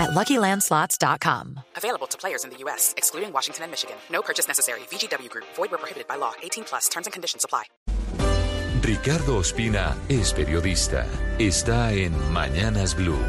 at LuckyLandSlots.com. Available to players in the U.S., excluding Washington and Michigan. No purchase necessary. VGW Group. Void where prohibited by law. 18 plus. Terms and conditions apply. Ricardo Ospina es periodista. Está en Mañanas Blue.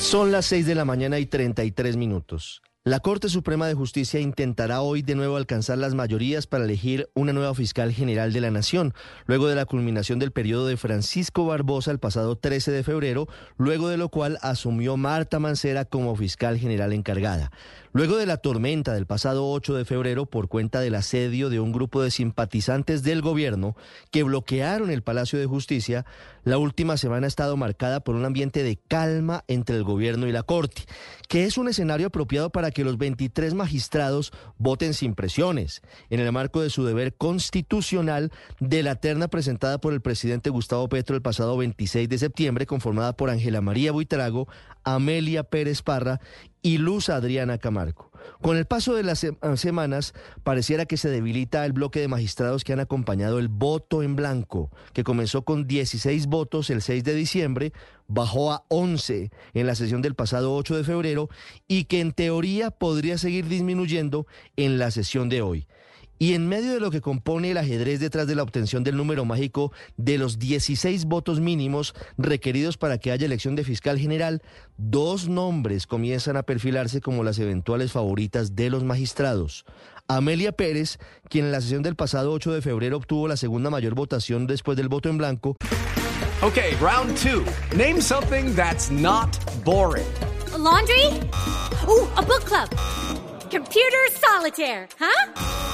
Son las 6 de la mañana y 33 minutos. La Corte Suprema de Justicia intentará hoy de nuevo alcanzar las mayorías para elegir una nueva fiscal general de la Nación, luego de la culminación del periodo de Francisco Barbosa el pasado 13 de febrero, luego de lo cual asumió Marta Mancera como fiscal general encargada. Luego de la tormenta del pasado 8 de febrero por cuenta del asedio de un grupo de simpatizantes del gobierno que bloquearon el Palacio de Justicia, la última semana ha estado marcada por un ambiente de calma entre el gobierno y la Corte, que es un escenario apropiado para que los 23 magistrados voten sin presiones, en el marco de su deber constitucional de la terna presentada por el presidente Gustavo Petro el pasado 26 de septiembre, conformada por Ángela María Buitrago, Amelia Pérez Parra y Luz Adriana Camargo. Con el paso de las semanas, pareciera que se debilita el bloque de magistrados que han acompañado el voto en blanco, que comenzó con 16 votos el 6 de diciembre, bajó a 11 en la sesión del pasado 8 de febrero y que en teoría podría seguir disminuyendo en la sesión de hoy. Y en medio de lo que compone el ajedrez detrás de la obtención del número mágico de los 16 votos mínimos requeridos para que haya elección de fiscal general, dos nombres comienzan a perfilarse como las eventuales favoritas de los magistrados. Amelia Pérez, quien en la sesión del pasado 8 de febrero obtuvo la segunda mayor votación después del voto en blanco. Ok, round two. Name something that's not boring. laundry? Uh, a book club. Computer solitaire, huh?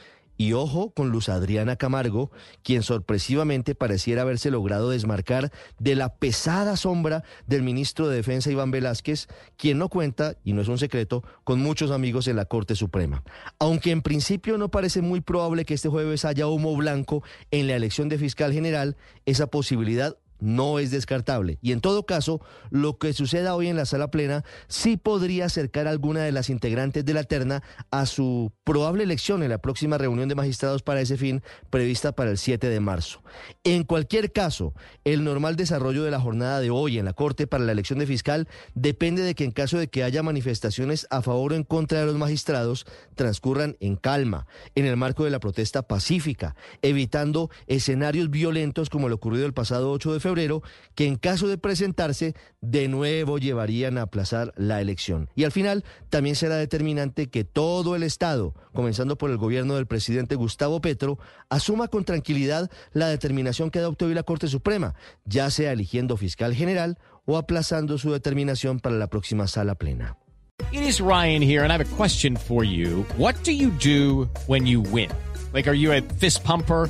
Y ojo con Luz Adriana Camargo, quien sorpresivamente pareciera haberse logrado desmarcar de la pesada sombra del ministro de Defensa Iván Velázquez, quien no cuenta, y no es un secreto, con muchos amigos en la Corte Suprema. Aunque en principio no parece muy probable que este jueves haya humo blanco en la elección de fiscal general, esa posibilidad no es descartable. Y en todo caso, lo que suceda hoy en la sala plena sí podría acercar a alguna de las integrantes de la terna a su probable elección en la próxima reunión de magistrados para ese fin prevista para el 7 de marzo. En cualquier caso, el normal desarrollo de la jornada de hoy en la Corte para la elección de fiscal depende de que en caso de que haya manifestaciones a favor o en contra de los magistrados, transcurran en calma, en el marco de la protesta pacífica, evitando escenarios violentos como lo ocurrido el pasado 8 de febrero que en caso de presentarse, de nuevo llevarían a aplazar la elección. Y al final, también será determinante que todo el Estado, comenzando por el gobierno del presidente Gustavo Petro, asuma con tranquilidad la determinación que adoptó hoy la Corte Suprema, ya sea eligiendo fiscal general o aplazando su determinación para la próxima sala plena. It is Ryan here, and I have a question for you. What do you do when you win? Like, are you a fist pumper?